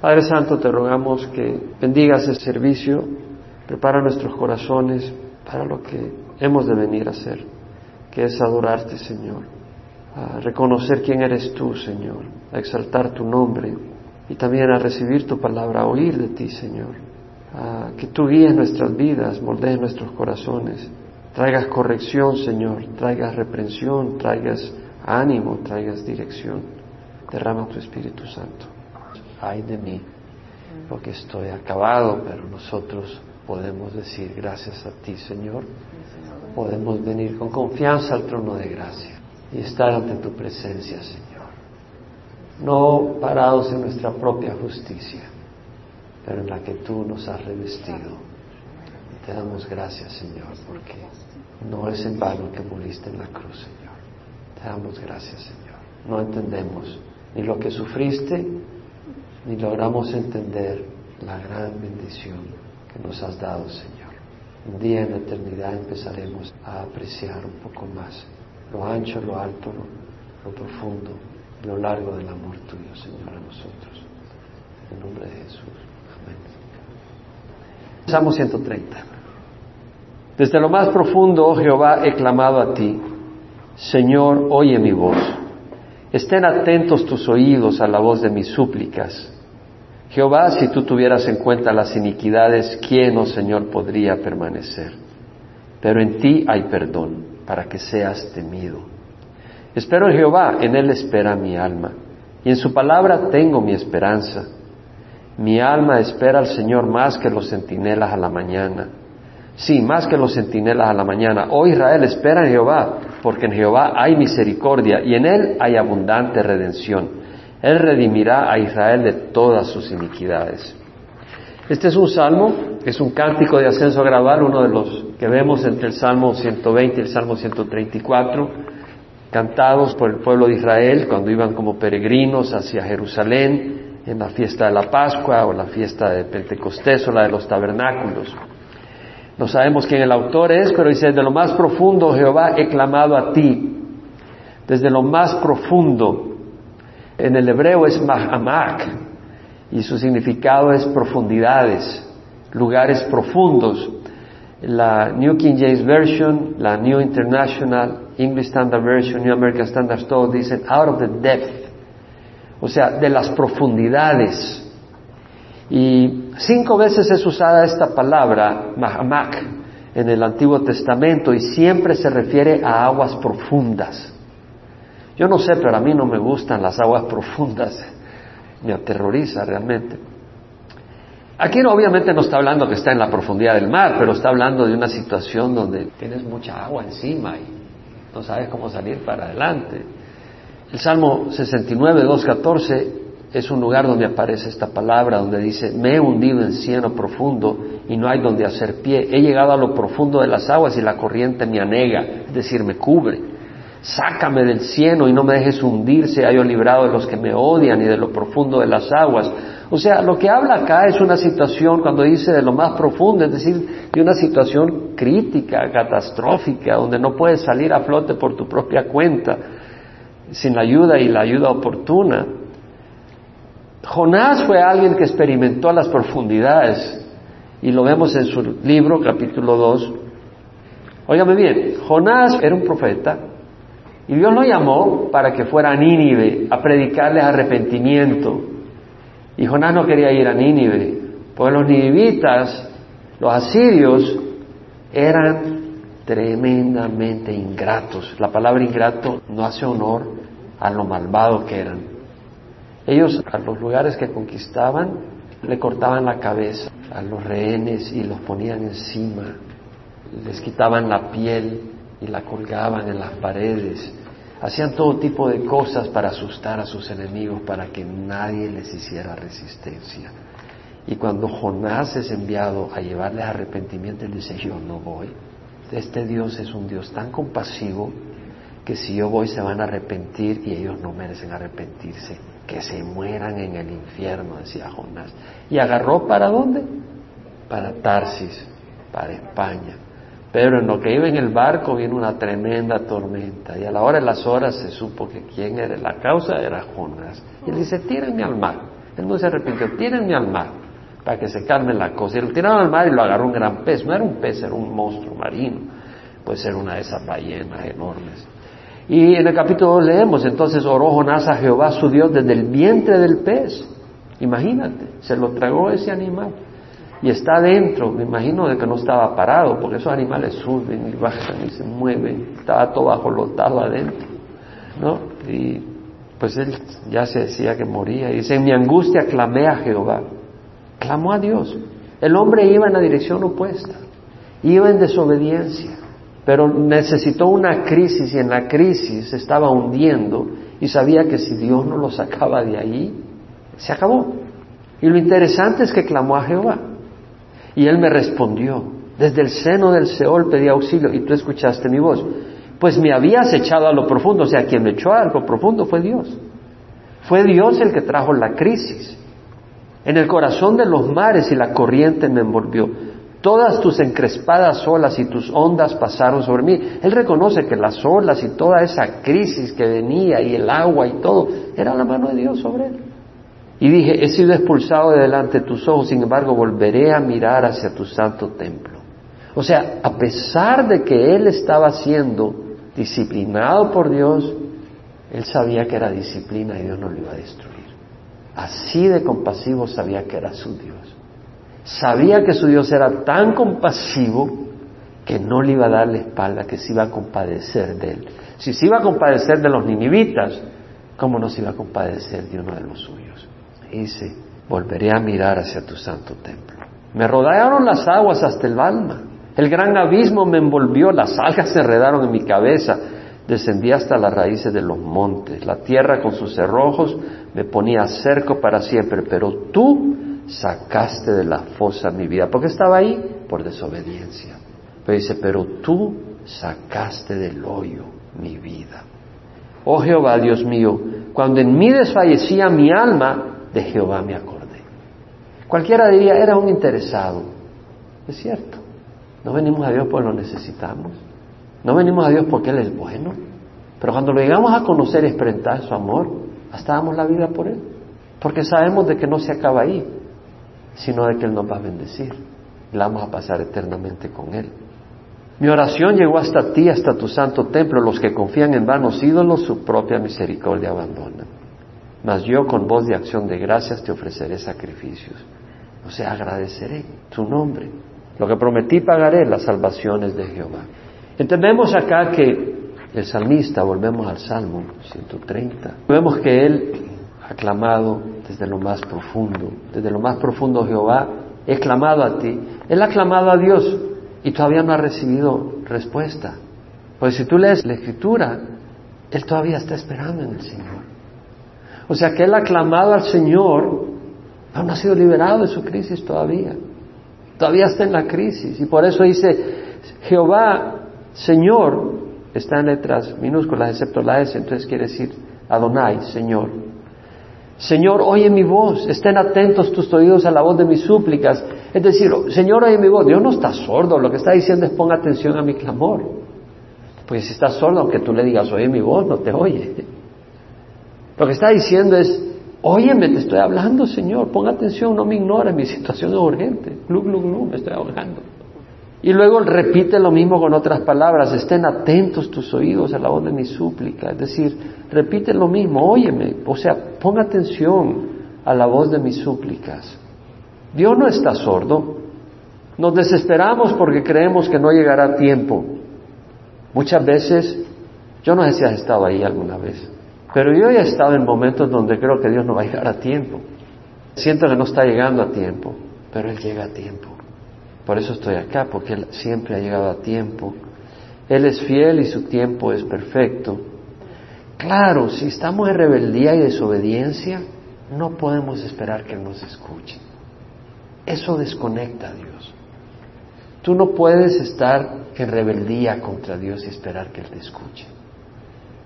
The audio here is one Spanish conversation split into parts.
Padre Santo, te rogamos que bendigas el servicio, prepara nuestros corazones para lo que hemos de venir a hacer, que es adorarte, Señor, a reconocer quién eres tú, Señor, a exaltar tu nombre y también a recibir tu palabra, a oír de ti, Señor, que tú guíes nuestras vidas, moldees nuestros corazones, traigas corrección, Señor, traigas reprensión, traigas ánimo, traigas dirección. Derrama tu Espíritu Santo ay de mí, porque estoy acabado, pero nosotros podemos decir gracias a ti, Señor. Podemos venir con confianza al trono de gracia y estar ante tu presencia, Señor. No parados en nuestra propia justicia, pero en la que tú nos has revestido. Te damos gracias, Señor, porque no es en vano que moriste en la cruz, Señor. Te damos gracias, Señor. No entendemos ni lo que sufriste, ni logramos entender la gran bendición que nos has dado, Señor. Un día en la eternidad empezaremos a apreciar un poco más lo ancho, lo alto, lo, profundo, lo largo del amor tuyo, Señor, a nosotros. En nombre de Jesús. Amén. Salmo 130. Desde lo más profundo, oh Jehová, he clamado a ti. Señor, oye mi voz. Estén atentos tus oídos a la voz de mis súplicas. Jehová, si tú tuvieras en cuenta las iniquidades, ¿quién, oh Señor, podría permanecer? Pero en ti hay perdón, para que seas temido. Espero en Jehová, en Él espera mi alma, y en su palabra tengo mi esperanza. Mi alma espera al Señor más que los centinelas a la mañana. Sí, más que los centinelas a la mañana. Oh Israel, espera en Jehová, porque en Jehová hay misericordia y en Él hay abundante redención. Él redimirá a Israel de todas sus iniquidades. Este es un salmo, es un cántico de ascenso gradual, uno de los que vemos entre el Salmo 120 y el Salmo 134, cantados por el pueblo de Israel cuando iban como peregrinos hacia Jerusalén en la fiesta de la Pascua o la fiesta de Pentecostés o la de los tabernáculos. No sabemos quién el autor es, pero dice, desde lo más profundo, Jehová, he clamado a ti. Desde lo más profundo. En el hebreo es mahamak y su significado es profundidades, lugares profundos. La New King James Version, la New International, English Standard Version, New American Standard, todos dicen out of the depth. O sea, de las profundidades. Y cinco veces es usada esta palabra, mahamak, en el Antiguo Testamento y siempre se refiere a aguas profundas. Yo no sé, pero a mí no me gustan las aguas profundas, me aterroriza realmente. Aquí obviamente no está hablando que está en la profundidad del mar, pero está hablando de una situación donde tienes mucha agua encima y no sabes cómo salir para adelante. El Salmo 69, 2.14 es un lugar donde aparece esta palabra, donde dice, me he hundido en cieno profundo y no hay donde hacer pie. He llegado a lo profundo de las aguas y la corriente me anega, es decir, me cubre. Sácame del cieno y no me dejes hundirse, hayo librado de los que me odian y de lo profundo de las aguas. O sea, lo que habla acá es una situación, cuando dice de lo más profundo, es decir, de una situación crítica, catastrófica, donde no puedes salir a flote por tu propia cuenta, sin la ayuda y la ayuda oportuna. Jonás fue alguien que experimentó las profundidades y lo vemos en su libro, capítulo 2. Óigame bien, Jonás era un profeta y Dios lo llamó para que fuera a Nínive a predicarles arrepentimiento. Y Jonás no quería ir a Nínive, porque los ninivitas, los asirios, eran tremendamente ingratos. La palabra ingrato no hace honor a lo malvado que eran. Ellos a los lugares que conquistaban le cortaban la cabeza a los rehenes y los ponían encima, les quitaban la piel y la colgaban en las paredes, hacían todo tipo de cosas para asustar a sus enemigos, para que nadie les hiciera resistencia. Y cuando Jonás es enviado a llevarles arrepentimiento, él dice, yo no voy. Este Dios es un Dios tan compasivo que si yo voy se van a arrepentir y ellos no merecen arrepentirse que se mueran en el infierno, decía Jonás. ¿Y agarró para dónde? Para Tarsis, para España. Pero en lo que iba en el barco vino una tremenda tormenta y a la hora de las horas se supo que quién era la causa era Jonás. Y él dice, tírenme al mar. Él no se arrepintió. Tírenme al mar para que se calme la cosa. Y lo tiraron al mar y lo agarró un gran pez. No era un pez, era un monstruo marino. Puede ser una de esas ballenas enormes. Y en el capítulo 2 leemos, entonces oró Jonás a Jehová su Dios desde el vientre del pez. Imagínate, se lo tragó ese animal. Y está adentro, me imagino de que no estaba parado, porque esos animales suben y bajan y se mueven. Estaba todo bajolotado adentro. ¿No? Y pues él ya se decía que moría. Y dice, en mi angustia clamé a Jehová. Clamó a Dios. El hombre iba en la dirección opuesta. Iba en desobediencia. Pero necesitó una crisis y en la crisis se estaba hundiendo y sabía que si Dios no lo sacaba de ahí, se acabó. Y lo interesante es que clamó a Jehová. Y él me respondió. Desde el seno del Seol pedí auxilio y tú escuchaste mi voz. Pues me habías echado a lo profundo, o sea, quien me echó a lo profundo fue Dios. Fue Dios el que trajo la crisis. En el corazón de los mares y la corriente me envolvió. Todas tus encrespadas olas y tus ondas pasaron sobre mí. Él reconoce que las olas y toda esa crisis que venía y el agua y todo, era la mano de Dios sobre él. Y dije, he sido expulsado de delante de tus ojos, sin embargo volveré a mirar hacia tu santo templo. O sea, a pesar de que él estaba siendo disciplinado por Dios, él sabía que era disciplina y Dios no lo iba a destruir. Así de compasivo sabía que era su Dios. Sabía que su Dios era tan compasivo que no le iba a dar la espalda, que se iba a compadecer de él. Si se iba a compadecer de los ninivitas, ¿cómo no se iba a compadecer de uno de los suyos? Dice, volveré a mirar hacia tu santo templo. Me rodearon las aguas hasta el alma. El gran abismo me envolvió, las algas se enredaron en mi cabeza. Descendí hasta las raíces de los montes. La tierra con sus cerrojos me ponía cerco para siempre. Pero tú sacaste de la fosa mi vida. ¿Por qué estaba ahí? Por desobediencia. Pero dice, pero tú sacaste del hoyo mi vida. Oh Jehová, Dios mío, cuando en mí desfallecía mi alma, de Jehová me acordé. Cualquiera diría, era un interesado. Es cierto. No venimos a Dios porque lo necesitamos. No venimos a Dios porque Él es bueno. Pero cuando lo llegamos a conocer y experimentar su amor, hasta damos la vida por Él. Porque sabemos de que no se acaba ahí, sino de que Él nos va a bendecir. Y la vamos a pasar eternamente con Él. Mi oración llegó hasta ti, hasta tu santo templo. Los que confían en vanos ídolos, su propia misericordia abandonan mas yo con voz de acción de gracias te ofreceré sacrificios. O sea, agradeceré tu nombre. Lo que prometí pagaré las salvaciones de Jehová. Entendemos acá que el salmista, volvemos al Salmo 130, vemos que él ha clamado desde lo más profundo, desde lo más profundo Jehová, he clamado a ti. Él ha clamado a Dios y todavía no ha recibido respuesta. Pues si tú lees la escritura, él todavía está esperando en el Señor. O sea que él ha clamado al Señor, aún no ha sido liberado de su crisis todavía. Todavía está en la crisis. Y por eso dice, Jehová, Señor, está en letras minúsculas, excepto la S, entonces quiere decir Adonai, Señor. Señor, oye mi voz, estén atentos tus oídos a la voz de mis súplicas. Es decir, Señor, oye mi voz. Dios no está sordo, lo que está diciendo es ponga atención a mi clamor. Porque si está sordo, aunque tú le digas, oye mi voz, no te oye. Lo que está diciendo es, óyeme, te estoy hablando, Señor, pon atención, no me ignores, mi situación es urgente. Glu, glu, glu, me estoy ahogando. Y luego repite lo mismo con otras palabras, estén atentos tus oídos a la voz de mi súplica. Es decir, repite lo mismo, óyeme, o sea, pon atención a la voz de mis súplicas. Dios no está sordo. Nos desesperamos porque creemos que no llegará tiempo. Muchas veces, yo no sé si has estado ahí alguna vez, pero yo he estado en momentos donde creo que Dios no va a llegar a tiempo. Siento que no está llegando a tiempo, pero Él llega a tiempo. Por eso estoy acá, porque Él siempre ha llegado a tiempo. Él es fiel y su tiempo es perfecto. Claro, si estamos en rebeldía y desobediencia, no podemos esperar que nos escuche. Eso desconecta a Dios. Tú no puedes estar en rebeldía contra Dios y esperar que Él te escuche.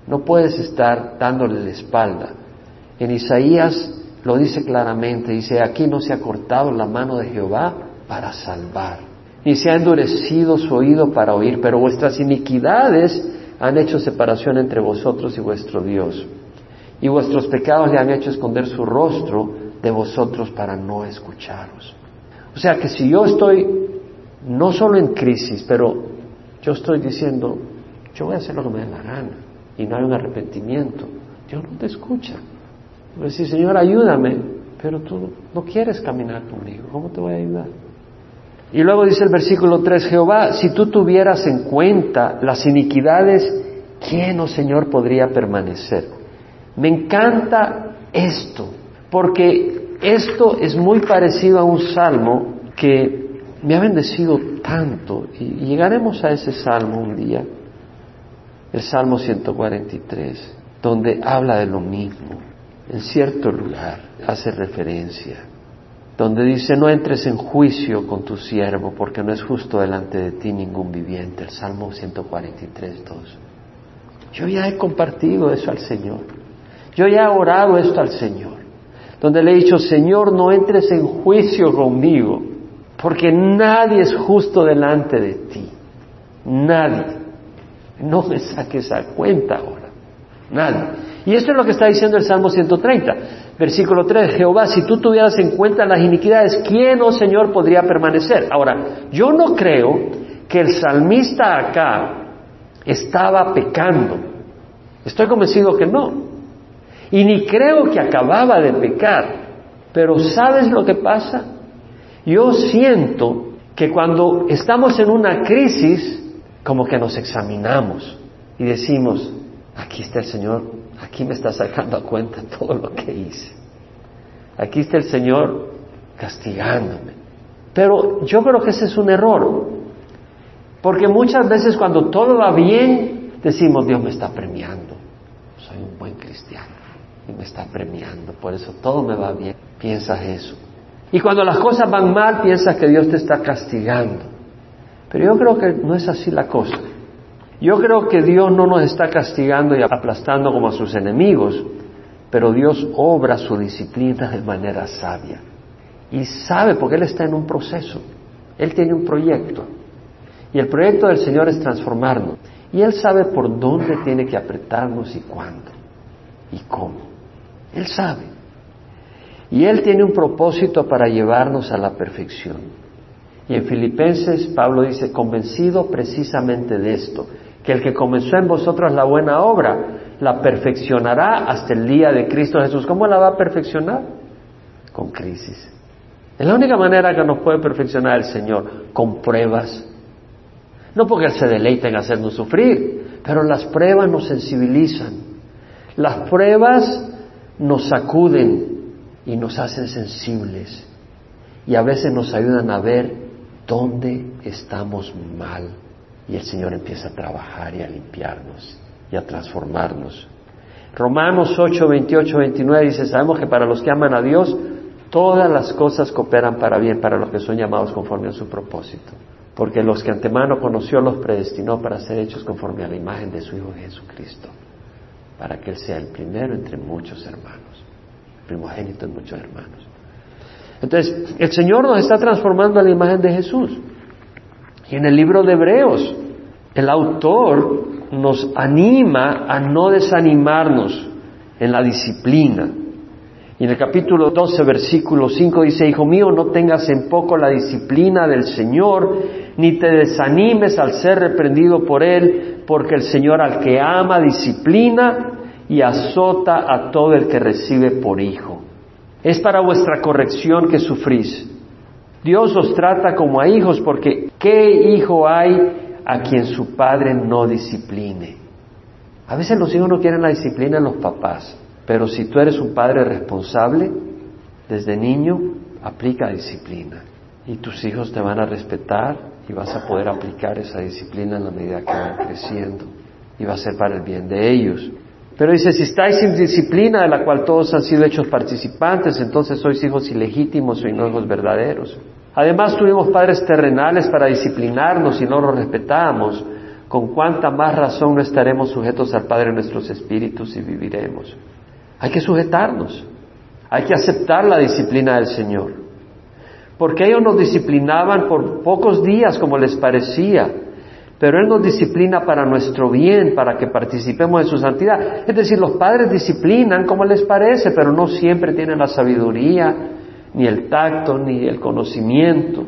No puedes estar dándole la espalda. En Isaías lo dice claramente, dice, aquí no se ha cortado la mano de Jehová para salvar, ni se ha endurecido su oído para oír, pero vuestras iniquidades han hecho separación entre vosotros y vuestro Dios, y vuestros pecados le han hecho esconder su rostro de vosotros para no escucharos. O sea que si yo estoy no solo en crisis, pero yo estoy diciendo, yo voy a hacer lo que me dé la gana y no hay un arrepentimiento, Dios no te escucha. Decir, Señor, ayúdame, pero tú no quieres caminar conmigo, ¿cómo te voy a ayudar? Y luego dice el versículo 3, Jehová, si tú tuvieras en cuenta las iniquidades, ¿quién, oh Señor, podría permanecer? Me encanta esto, porque esto es muy parecido a un salmo que me ha bendecido tanto, y llegaremos a ese salmo un día, el Salmo 143, donde habla de lo mismo, en cierto lugar hace referencia, donde dice, no entres en juicio con tu siervo, porque no es justo delante de ti ningún viviente, el Salmo 143, 2. Yo ya he compartido eso al Señor, yo ya he orado esto al Señor, donde le he dicho, Señor, no entres en juicio conmigo, porque nadie es justo delante de ti. Nadie. No me saques a cuenta ahora. Nadie. Y esto es lo que está diciendo el Salmo 130, versículo 3. Jehová, si tú tuvieras en cuenta las iniquidades, ¿quién, oh Señor, podría permanecer? Ahora, yo no creo que el salmista acá estaba pecando. Estoy convencido que no. Y ni creo que acababa de pecar. Pero ¿sabes lo que pasa? Yo siento que cuando estamos en una crisis, como que nos examinamos y decimos, aquí está el Señor, aquí me está sacando a cuenta todo lo que hice. Aquí está el Señor castigándome. Pero yo creo que ese es un error, porque muchas veces cuando todo va bien, decimos, Dios me está premiando, soy un buen cristiano y me está premiando, por eso todo me va bien. Piensas eso. Y cuando las cosas van mal, piensas que Dios te está castigando. Pero yo creo que no es así la cosa. Yo creo que Dios no nos está castigando y aplastando como a sus enemigos, pero Dios obra su disciplina de manera sabia. Y sabe porque Él está en un proceso. Él tiene un proyecto. Y el proyecto del Señor es transformarnos. Y Él sabe por dónde tiene que apretarnos y cuándo. Y cómo. Él sabe. Y Él tiene un propósito para llevarnos a la perfección. Y en Filipenses Pablo dice, convencido precisamente de esto, que el que comenzó en vosotros la buena obra, la perfeccionará hasta el día de Cristo Jesús. ¿Cómo la va a perfeccionar? Con crisis. Es la única manera que nos puede perfeccionar el Señor, con pruebas. No porque Él se deleita en hacernos sufrir, pero las pruebas nos sensibilizan. Las pruebas nos sacuden, y nos hacen sensibles y a veces nos ayudan a ver dónde estamos mal y el Señor empieza a trabajar y a limpiarnos y a transformarnos. Romanos 8, 28, 29 dice, sabemos que para los que aman a Dios, todas las cosas cooperan para bien, para los que son llamados conforme a su propósito. Porque los que antemano conoció los predestinó para ser hechos conforme a la imagen de su Hijo Jesucristo, para que Él sea el primero entre muchos hermanos primogénito en muchos hermanos. Entonces, el Señor nos está transformando a la imagen de Jesús. Y en el libro de Hebreos, el autor nos anima a no desanimarnos en la disciplina. Y en el capítulo 12, versículo 5 dice, Hijo mío, no tengas en poco la disciplina del Señor, ni te desanimes al ser reprendido por Él, porque el Señor al que ama disciplina y azota a todo el que recibe por hijo. Es para vuestra corrección que sufrís. Dios os trata como a hijos porque ¿qué hijo hay a quien su padre no discipline? A veces los hijos no quieren la disciplina de los papás, pero si tú eres un padre responsable, desde niño, aplica disciplina. Y tus hijos te van a respetar y vas a poder aplicar esa disciplina en la medida que van creciendo. Y va a ser para el bien de ellos. Pero dice, si estáis sin disciplina de la cual todos han sido hechos participantes, entonces sois hijos ilegítimos y no hijos verdaderos. Además tuvimos padres terrenales para disciplinarnos y no los respetamos. Con cuánta más razón no estaremos sujetos al Padre de nuestros espíritus y viviremos. Hay que sujetarnos. Hay que aceptar la disciplina del Señor. Porque ellos nos disciplinaban por pocos días como les parecía pero Él nos disciplina para nuestro bien, para que participemos de su santidad. Es decir, los padres disciplinan como les parece, pero no siempre tienen la sabiduría, ni el tacto, ni el conocimiento,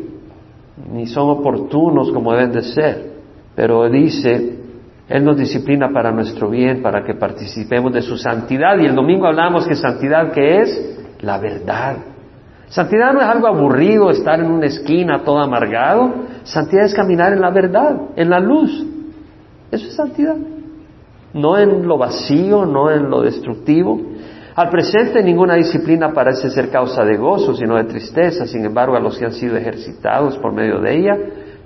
ni son oportunos como deben de ser. Pero dice, Él nos disciplina para nuestro bien, para que participemos de su santidad. Y el domingo hablamos que santidad, ¿qué es? La verdad. Santidad no es algo aburrido, estar en una esquina todo amargado. Santidad es caminar en la verdad, en la luz. Eso es santidad. No en lo vacío, no en lo destructivo. Al presente ninguna disciplina parece ser causa de gozo, sino de tristeza. Sin embargo, a los que han sido ejercitados por medio de ella,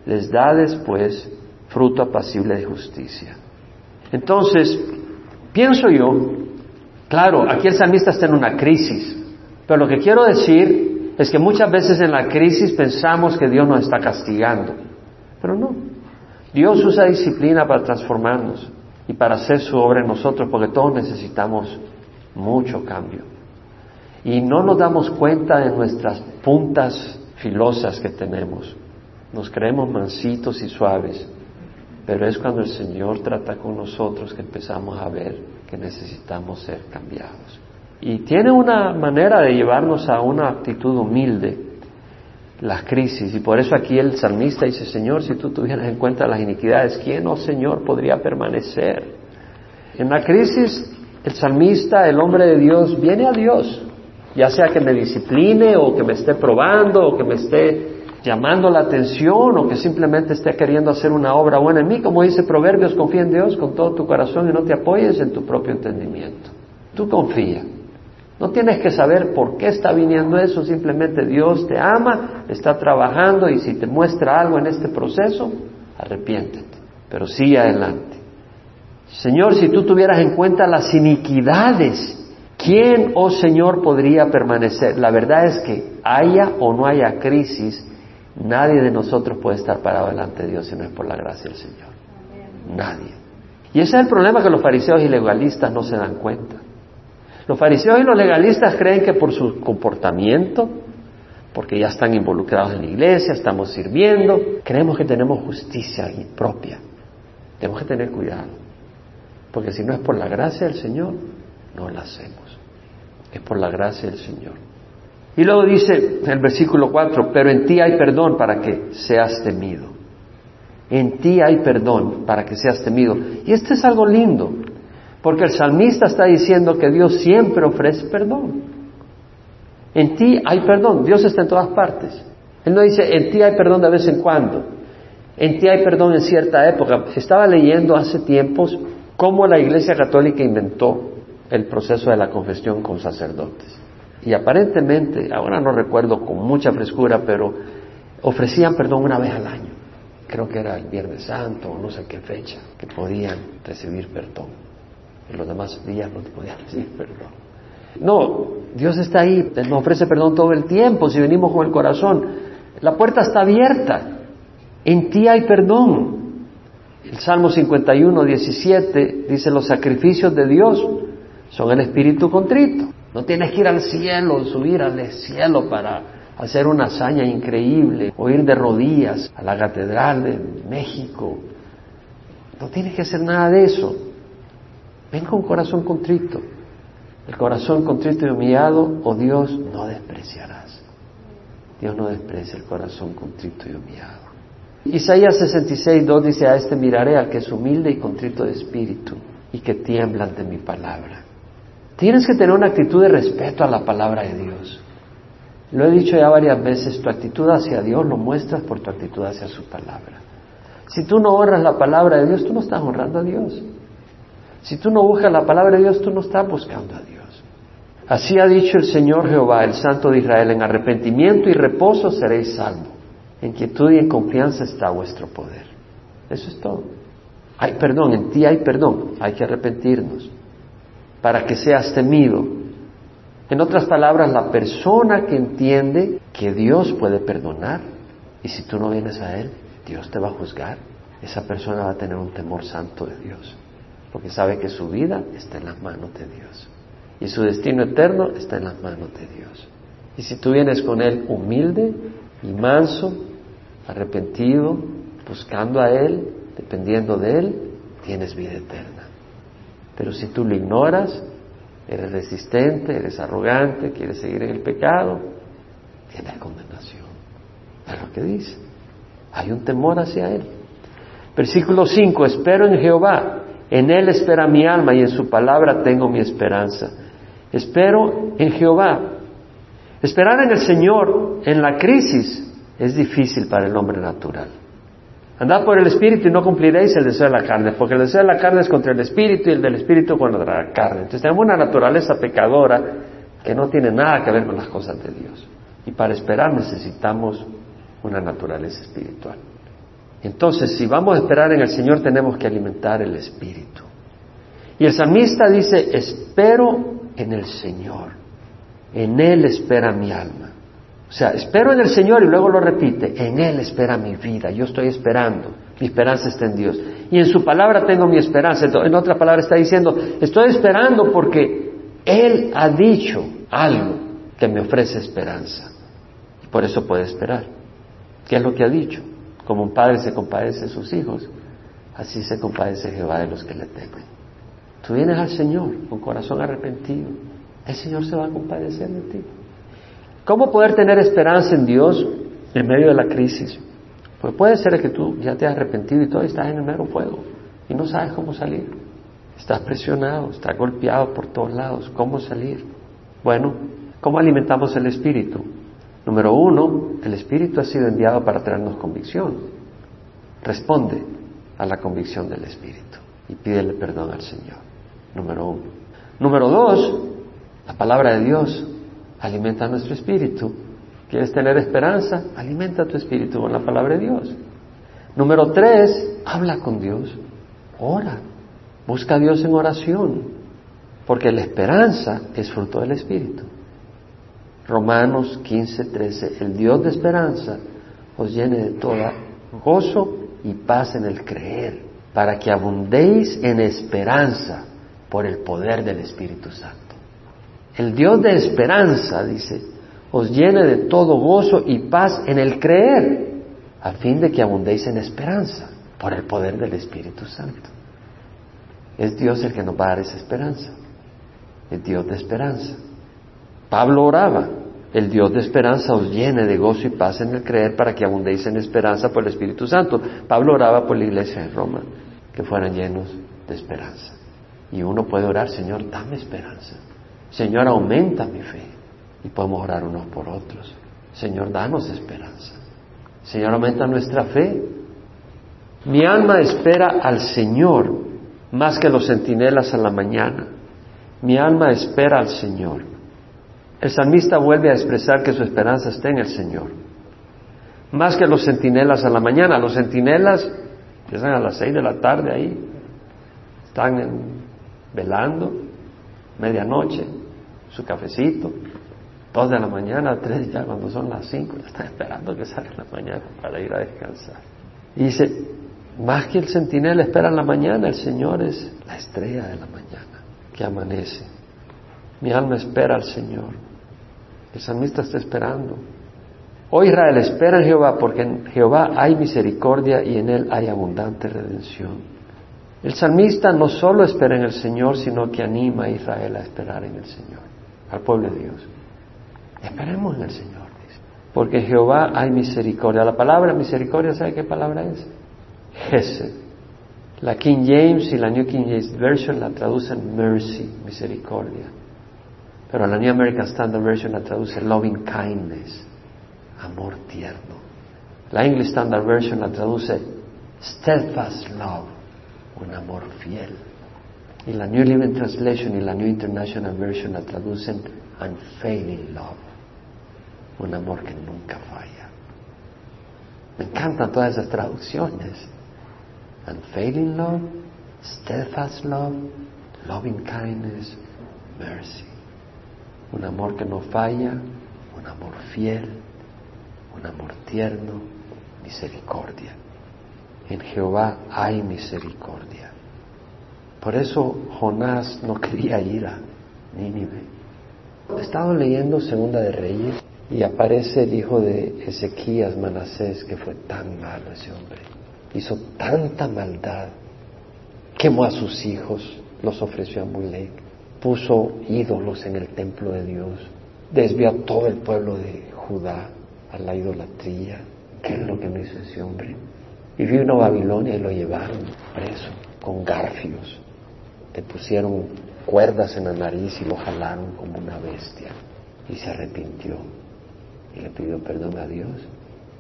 les da después fruto apacible de justicia. Entonces, pienso yo, claro, aquí el salmista está en una crisis, pero lo que quiero decir es que muchas veces en la crisis pensamos que Dios nos está castigando, pero no. Dios usa disciplina para transformarnos y para hacer su obra en nosotros, porque todos necesitamos mucho cambio. Y no nos damos cuenta de nuestras puntas filosas que tenemos. Nos creemos mansitos y suaves, pero es cuando el Señor trata con nosotros que empezamos a ver que necesitamos ser cambiados. Y tiene una manera de llevarnos a una actitud humilde, las crisis. Y por eso aquí el salmista dice, Señor, si tú tuvieras en cuenta las iniquidades, ¿quién, oh Señor, podría permanecer? En la crisis, el salmista, el hombre de Dios, viene a Dios, ya sea que me discipline o que me esté probando o que me esté llamando la atención o que simplemente esté queriendo hacer una obra buena en mí. Como dice Proverbios, confía en Dios con todo tu corazón y no te apoyes en tu propio entendimiento. Tú confía. No tienes que saber por qué está viniendo eso, simplemente Dios te ama, está trabajando y si te muestra algo en este proceso, arrepiéntete, pero sigue adelante. Señor, si tú tuvieras en cuenta las iniquidades, ¿quién, oh Señor, podría permanecer? La verdad es que haya o no haya crisis, nadie de nosotros puede estar parado delante de Dios si no es por la gracia del Señor. Nadie. Y ese es el problema que los fariseos y legalistas no se dan cuenta. Los fariseos y los legalistas creen que por su comportamiento, porque ya están involucrados en la iglesia, estamos sirviendo, creemos que tenemos justicia propia. Tenemos que tener cuidado, porque si no es por la gracia del Señor, no la hacemos. Es por la gracia del Señor. Y luego dice el versículo 4, pero en ti hay perdón para que seas temido. En ti hay perdón para que seas temido. Y esto es algo lindo, porque el salmista está diciendo que Dios siempre ofrece perdón. En ti hay perdón, Dios está en todas partes. Él no dice, en ti hay perdón de vez en cuando, en ti hay perdón en cierta época. Estaba leyendo hace tiempos cómo la Iglesia Católica inventó el proceso de la confesión con sacerdotes. Y aparentemente, ahora no recuerdo con mucha frescura, pero ofrecían perdón una vez al año. Creo que era el Viernes Santo o no sé qué fecha, que podían recibir perdón en los demás días no te podían decir perdón. No, Dios está ahí, nos ofrece perdón todo el tiempo si venimos con el corazón. La puerta está abierta, en ti hay perdón. El Salmo 51, 17 dice, los sacrificios de Dios son el espíritu contrito. No tienes que ir al cielo, subir al cielo para hacer una hazaña increíble o ir de rodillas a la catedral de México. No tienes que hacer nada de eso. Ven con corazón contrito. El corazón contrito y humillado, oh Dios, no despreciarás. Dios no desprecia el corazón contrito y humillado. Isaías 66, 2 dice, a este miraré al que es humilde y contrito de espíritu y que tiembla ante mi palabra. Tienes que tener una actitud de respeto a la palabra de Dios. Lo he dicho ya varias veces, tu actitud hacia Dios lo muestras por tu actitud hacia su palabra. Si tú no honras la palabra de Dios, tú no estás honrando a Dios. Si tú no buscas la palabra de Dios, tú no estás buscando a Dios. Así ha dicho el Señor Jehová, el Santo de Israel, en arrepentimiento y reposo seréis salvos. En quietud y en confianza está vuestro poder. Eso es todo. Hay perdón, en ti hay perdón, hay que arrepentirnos para que seas temido. En otras palabras, la persona que entiende que Dios puede perdonar y si tú no vienes a Él, Dios te va a juzgar, esa persona va a tener un temor santo de Dios porque sabe que su vida está en las manos de Dios y su destino eterno está en las manos de Dios. Y si tú vienes con Él humilde y manso, arrepentido, buscando a Él dependiendo de Él, tienes vida eterna. Pero si tú lo ignoras, eres resistente, eres arrogante, quieres seguir en el pecado, tienes condenación. Es lo que dice. Hay un temor hacia Él. Versículo 5, espero en Jehová, en Él espera mi alma y en su palabra tengo mi esperanza. Espero en Jehová. Esperar en el Señor en la crisis es difícil para el hombre natural. Andad por el Espíritu y no cumpliréis el deseo de la carne, porque el deseo de la carne es contra el Espíritu y el del Espíritu contra la carne. Entonces tenemos una naturaleza pecadora que no tiene nada que ver con las cosas de Dios. Y para esperar necesitamos una naturaleza espiritual. Entonces, si vamos a esperar en el Señor, tenemos que alimentar el Espíritu. Y el salmista dice, espero en el Señor, en Él espera mi alma. O sea, espero en el Señor y luego lo repite, en Él espera mi vida, yo estoy esperando, mi esperanza está en Dios. Y en su palabra tengo mi esperanza. En otra palabra está diciendo, estoy esperando porque Él ha dicho algo que me ofrece esperanza. Y por eso puede esperar. ¿Qué es lo que ha dicho? Como un padre se compadece de sus hijos, así se compadece Jehová de los que le temen. Tú vienes al Señor con corazón arrepentido, el Señor se va a compadecer de ti. ¿Cómo poder tener esperanza en Dios en medio de la crisis? Pues puede ser que tú ya te has arrepentido y todo estás en el mero fuego y no sabes cómo salir. Estás presionado, estás golpeado por todos lados. ¿Cómo salir? Bueno, ¿cómo alimentamos el espíritu? Número uno, el Espíritu ha sido enviado para traernos convicción. Responde a la convicción del Espíritu y pídele perdón al Señor. Número uno. Número dos, la palabra de Dios alimenta nuestro espíritu. ¿Quieres tener esperanza? Alimenta tu espíritu con la palabra de Dios. Número tres, habla con Dios. Ora. Busca a Dios en oración. Porque la esperanza es fruto del espíritu. Romanos 15, 13, el Dios de esperanza os llene de toda gozo y paz en el creer, para que abundéis en esperanza por el poder del Espíritu Santo. El Dios de esperanza, dice, os llene de todo gozo y paz en el creer, a fin de que abundéis en esperanza por el poder del Espíritu Santo. Es Dios el que nos va a dar esa esperanza. Es Dios de esperanza. Pablo oraba, el Dios de esperanza os llene de gozo y paz en el creer para que abundéis en esperanza por el Espíritu Santo. Pablo oraba por la iglesia de Roma, que fueran llenos de esperanza. Y uno puede orar, Señor, dame esperanza. Señor, aumenta mi fe. Y podemos orar unos por otros. Señor, danos esperanza. Señor, aumenta nuestra fe. Mi alma espera al Señor más que los centinelas a la mañana. Mi alma espera al Señor. El salmista vuelve a expresar que su esperanza está en el Señor. Más que los centinelas a la mañana. Los centinelas empiezan a las seis de la tarde ahí. Están velando, medianoche, su cafecito, dos de la mañana, tres ya cuando son las cinco, están esperando que salga la mañana para ir a descansar. Y dice, más que el centinela espera en la mañana, el Señor es la estrella de la mañana que amanece. Mi alma espera al Señor. El salmista está esperando. Oh Israel, espera en Jehová, porque en Jehová hay misericordia y en él hay abundante redención. El salmista no solo espera en el Señor, sino que anima a Israel a esperar en el Señor, al pueblo de Dios. Esperemos en el Señor, dice. Porque en Jehová hay misericordia. La palabra misericordia, ¿sabe qué palabra es? Gesed. La King James y la New King James Version la traducen mercy, misericordia. Pero la New American Standard Version la traduce loving kindness, amor tierno. La English Standard Version la traduce steadfast love, un amor fiel. Y la New Living Translation y la New International Version la traducen unfailing love, un amor que nunca falla. Me encantan todas esas traducciones. Unfailing love, steadfast love, loving kindness, mercy un amor que no falla, un amor fiel, un amor tierno, misericordia. En Jehová hay misericordia. Por eso Jonás no quería ir a Nínive. He estado leyendo Segunda de Reyes y aparece el hijo de Ezequías, Manasés, que fue tan malo ese hombre. hizo tanta maldad, quemó a sus hijos, los ofreció a Mulek, puso ídolos en el templo de Dios, desvió todo el pueblo de Judá a la idolatría. ¿Qué es lo que no hizo ese hombre? Y vino a Babilonia y lo llevaron preso con garfios. Le pusieron cuerdas en la nariz y lo jalaron como una bestia. Y se arrepintió y le pidió perdón a Dios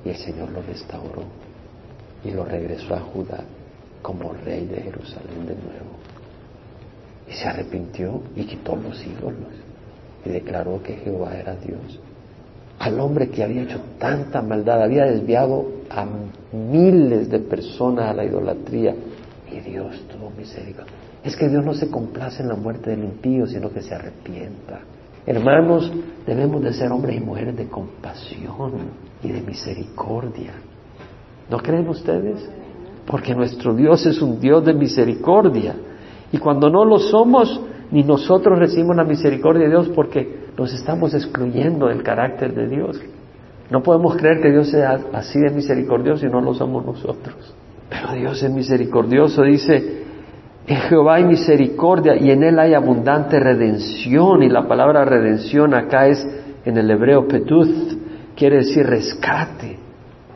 y el Señor lo restauró y lo regresó a Judá como rey de Jerusalén de nuevo. Y se arrepintió y quitó los ídolos y declaró que Jehová era Dios. Al hombre que había hecho tanta maldad, había desviado a miles de personas a la idolatría y Dios tuvo misericordia. Es que Dios no se complace en la muerte del impío, sino que se arrepienta. Hermanos, debemos de ser hombres y mujeres de compasión y de misericordia. ¿No creen ustedes? Porque nuestro Dios es un Dios de misericordia. Y cuando no lo somos, ni nosotros recibimos la misericordia de Dios porque nos estamos excluyendo del carácter de Dios. No podemos creer que Dios sea así de misericordioso y no lo somos nosotros. Pero Dios es misericordioso, dice, en Jehová hay misericordia y en Él hay abundante redención. Y la palabra redención acá es en el hebreo petuth, quiere decir rescate,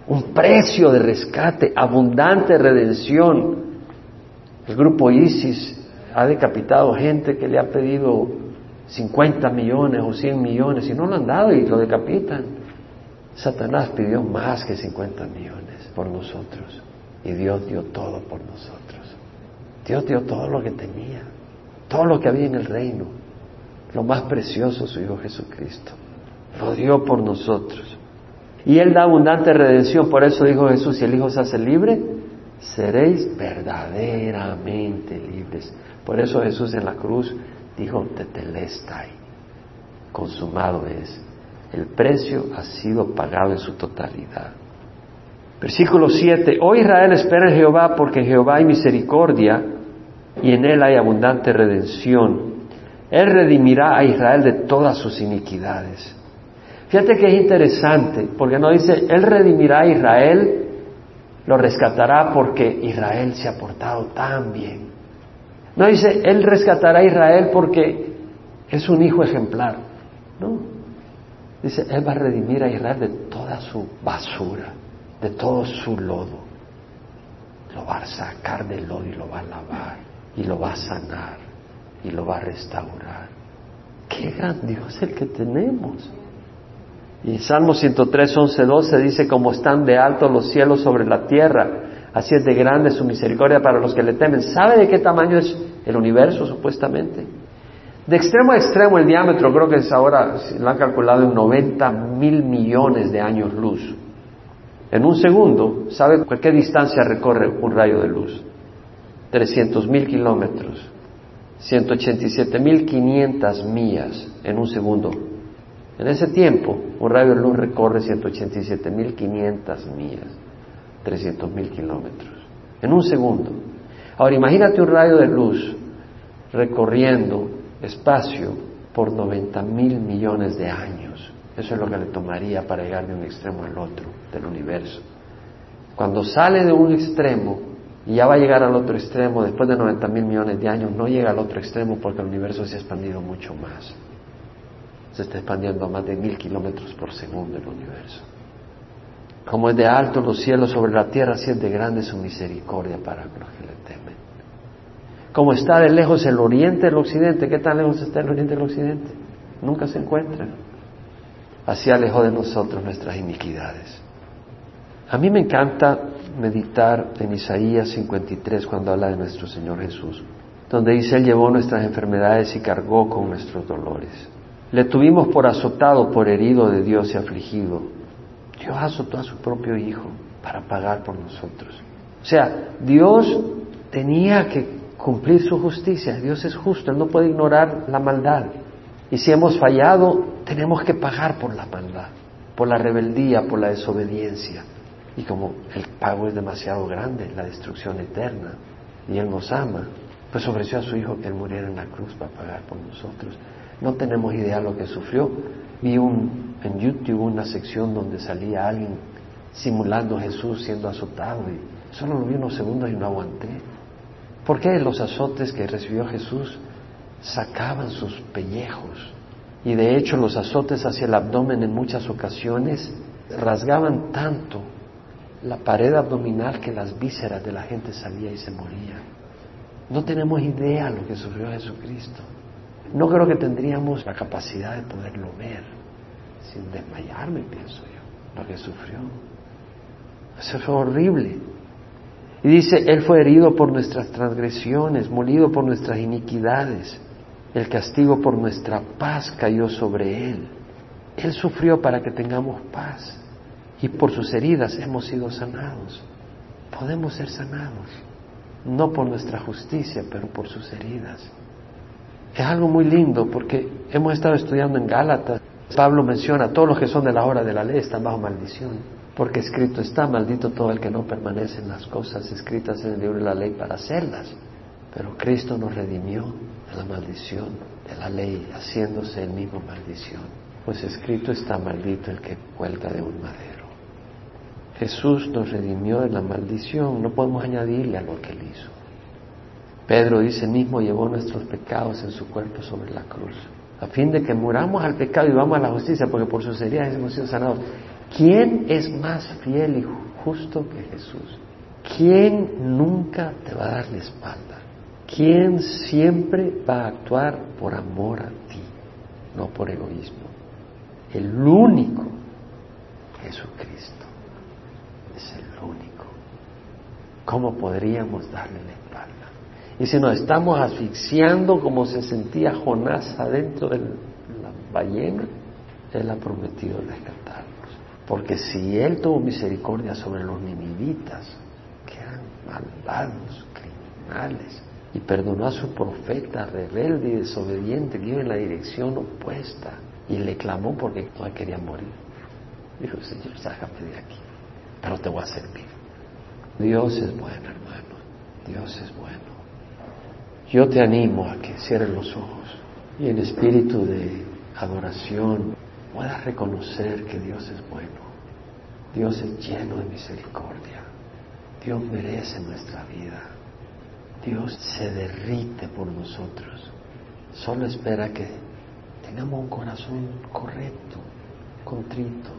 un precio de rescate, abundante redención. El grupo ISIS ha decapitado gente que le ha pedido 50 millones o 100 millones y no lo han dado y lo decapitan. Satanás pidió más que 50 millones por nosotros y Dios dio todo por nosotros. Dios dio todo lo que tenía, todo lo que había en el reino, lo más precioso, su Hijo Jesucristo. Lo dio por nosotros. Y Él da abundante redención, por eso dijo Jesús, si el Hijo se hace libre, seréis verdaderamente libres. Por eso Jesús en la cruz dijo, tetelestai, consumado es. El precio ha sido pagado en su totalidad. Versículo 7. Hoy Israel espera en Jehová porque en Jehová hay misericordia y en él hay abundante redención. Él redimirá a Israel de todas sus iniquidades. Fíjate que es interesante, porque no dice, Él redimirá a Israel, lo rescatará porque Israel se ha portado tan bien. No dice, Él rescatará a Israel porque es un hijo ejemplar. No. Dice, Él va a redimir a Israel de toda su basura de todo su lodo. Lo va a sacar del lodo y lo va a lavar y lo va a sanar y lo va a restaurar. Qué gran Dios el que tenemos. Y Salmo 103, 11, 12 dice, como están de alto los cielos sobre la tierra, así es de grande su misericordia para los que le temen. ¿Sabe de qué tamaño es el universo supuestamente? De extremo a extremo el diámetro creo que es ahora, lo han calculado en 90 mil millones de años luz. En un segundo, ¿sabe qué distancia recorre un rayo de luz? 300 mil kilómetros, 187 mil 500 millas en un segundo. En ese tiempo, un rayo de luz recorre 187 mil 500 millas, 300 mil kilómetros, en un segundo. Ahora imagínate un rayo de luz recorriendo espacio por 90 mil millones de años. Eso es lo que le tomaría para llegar de un extremo al otro del universo. Cuando sale de un extremo y ya va a llegar al otro extremo, después de 90 mil millones de años, no llega al otro extremo porque el universo se ha expandido mucho más. Se está expandiendo a más de mil kilómetros por segundo el universo. Como es de alto los cielos sobre la tierra, así es de grande su misericordia para los que le temen. Como está de lejos el oriente del occidente, ¿qué tan lejos está el oriente del occidente? Nunca se encuentran así alejó de nosotros nuestras iniquidades. A mí me encanta meditar en Isaías 53 cuando habla de nuestro Señor Jesús, donde dice, Él llevó nuestras enfermedades y cargó con nuestros dolores. Le tuvimos por azotado, por herido de Dios y afligido. Dios azotó a su propio Hijo para pagar por nosotros. O sea, Dios tenía que cumplir su justicia. Dios es justo, Él no puede ignorar la maldad. Y si hemos fallado, tenemos que pagar por la maldad, por la rebeldía, por la desobediencia. Y como el pago es demasiado grande, la destrucción eterna, y Él nos ama, pues ofreció a su Hijo que Él muriera en la cruz para pagar por nosotros. No tenemos idea de lo que sufrió. Vi un, en YouTube una sección donde salía alguien simulando a Jesús siendo azotado y Solo lo vi unos segundos y no aguanté. ¿Por qué los azotes que recibió Jesús sacaban sus pellejos? Y de hecho los azotes hacia el abdomen en muchas ocasiones rasgaban tanto la pared abdominal que las vísceras de la gente salía y se moría. No tenemos idea de lo que sufrió Jesucristo. No creo que tendríamos la capacidad de poderlo ver sin desmayarme, pienso yo, lo que sufrió. Eso fue horrible. Y dice, Él fue herido por nuestras transgresiones, molido por nuestras iniquidades. El castigo por nuestra paz cayó sobre Él. Él sufrió para que tengamos paz. Y por sus heridas hemos sido sanados. Podemos ser sanados. No por nuestra justicia, pero por sus heridas. Es algo muy lindo porque hemos estado estudiando en Gálatas. Pablo menciona, todos los que son de la hora de la ley están bajo maldición. Porque escrito está, maldito todo el que no permanece en las cosas escritas en el libro de la ley para hacerlas. Pero Cristo nos redimió de la maldición de la ley, haciéndose el mismo maldición. Pues escrito está, maldito el que cuelga de un madero. Jesús nos redimió de la maldición, no podemos añadirle a lo que él hizo. Pedro dice mismo llevó nuestros pecados en su cuerpo sobre la cruz, a fin de que muramos al pecado y vamos a la justicia, porque por sus heridas hemos sido sanados. ¿Quién es más fiel y justo que Jesús? ¿Quién nunca te va a dar la espalda? ¿Quién siempre va a actuar por amor a ti, no por egoísmo? El único Jesucristo es el único. ¿Cómo podríamos darle la? Y si nos estamos asfixiando como se sentía Jonás adentro de la ballena, Él ha prometido rescatarnos. Porque si Él tuvo misericordia sobre los ninivitas, que eran malvados, criminales, y perdonó a su profeta rebelde y desobediente que iba en la dirección opuesta, y le clamó porque no quería morir. Dijo, Señor, sácame de aquí, pero te voy a servir. Dios es bueno, hermano, Dios es bueno. Yo te animo a que cierres los ojos y en espíritu de adoración puedas reconocer que Dios es bueno. Dios es lleno de misericordia. Dios merece nuestra vida. Dios se derrite por nosotros. Solo espera que tengamos un corazón correcto, contrito,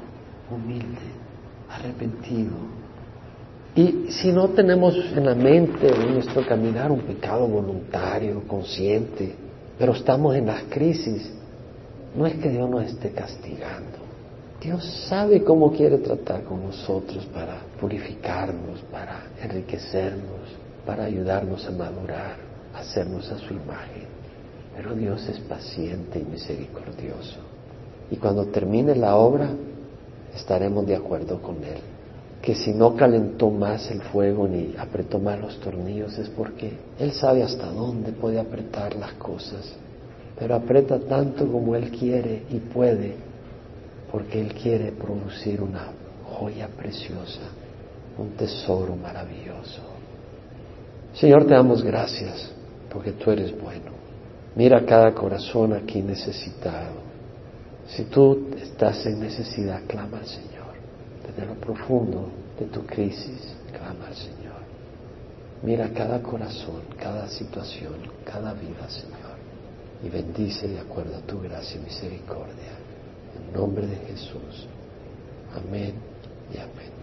humilde, arrepentido. Y si no tenemos en la mente en nuestro caminar un pecado voluntario, consciente, pero estamos en las crisis, no es que Dios nos esté castigando. Dios sabe cómo quiere tratar con nosotros para purificarnos, para enriquecernos, para ayudarnos a madurar, hacernos a su imagen. Pero Dios es paciente y misericordioso. Y cuando termine la obra, estaremos de acuerdo con Él. Que si no calentó más el fuego ni apretó más los tornillos es porque Él sabe hasta dónde puede apretar las cosas pero aprieta tanto como Él quiere y puede, porque Él quiere producir una joya preciosa, un tesoro maravilloso. Señor, te damos gracias porque tú eres bueno. Mira cada corazón aquí necesitado. Si tú estás en necesidad, clama al Señor. Desde lo profundo de tu crisis, clama al Señor. Mira cada corazón, cada situación, cada vida, Señor y bendice de acuerdo a tu gracia y misericordia. En nombre de Jesús. Amén y amén.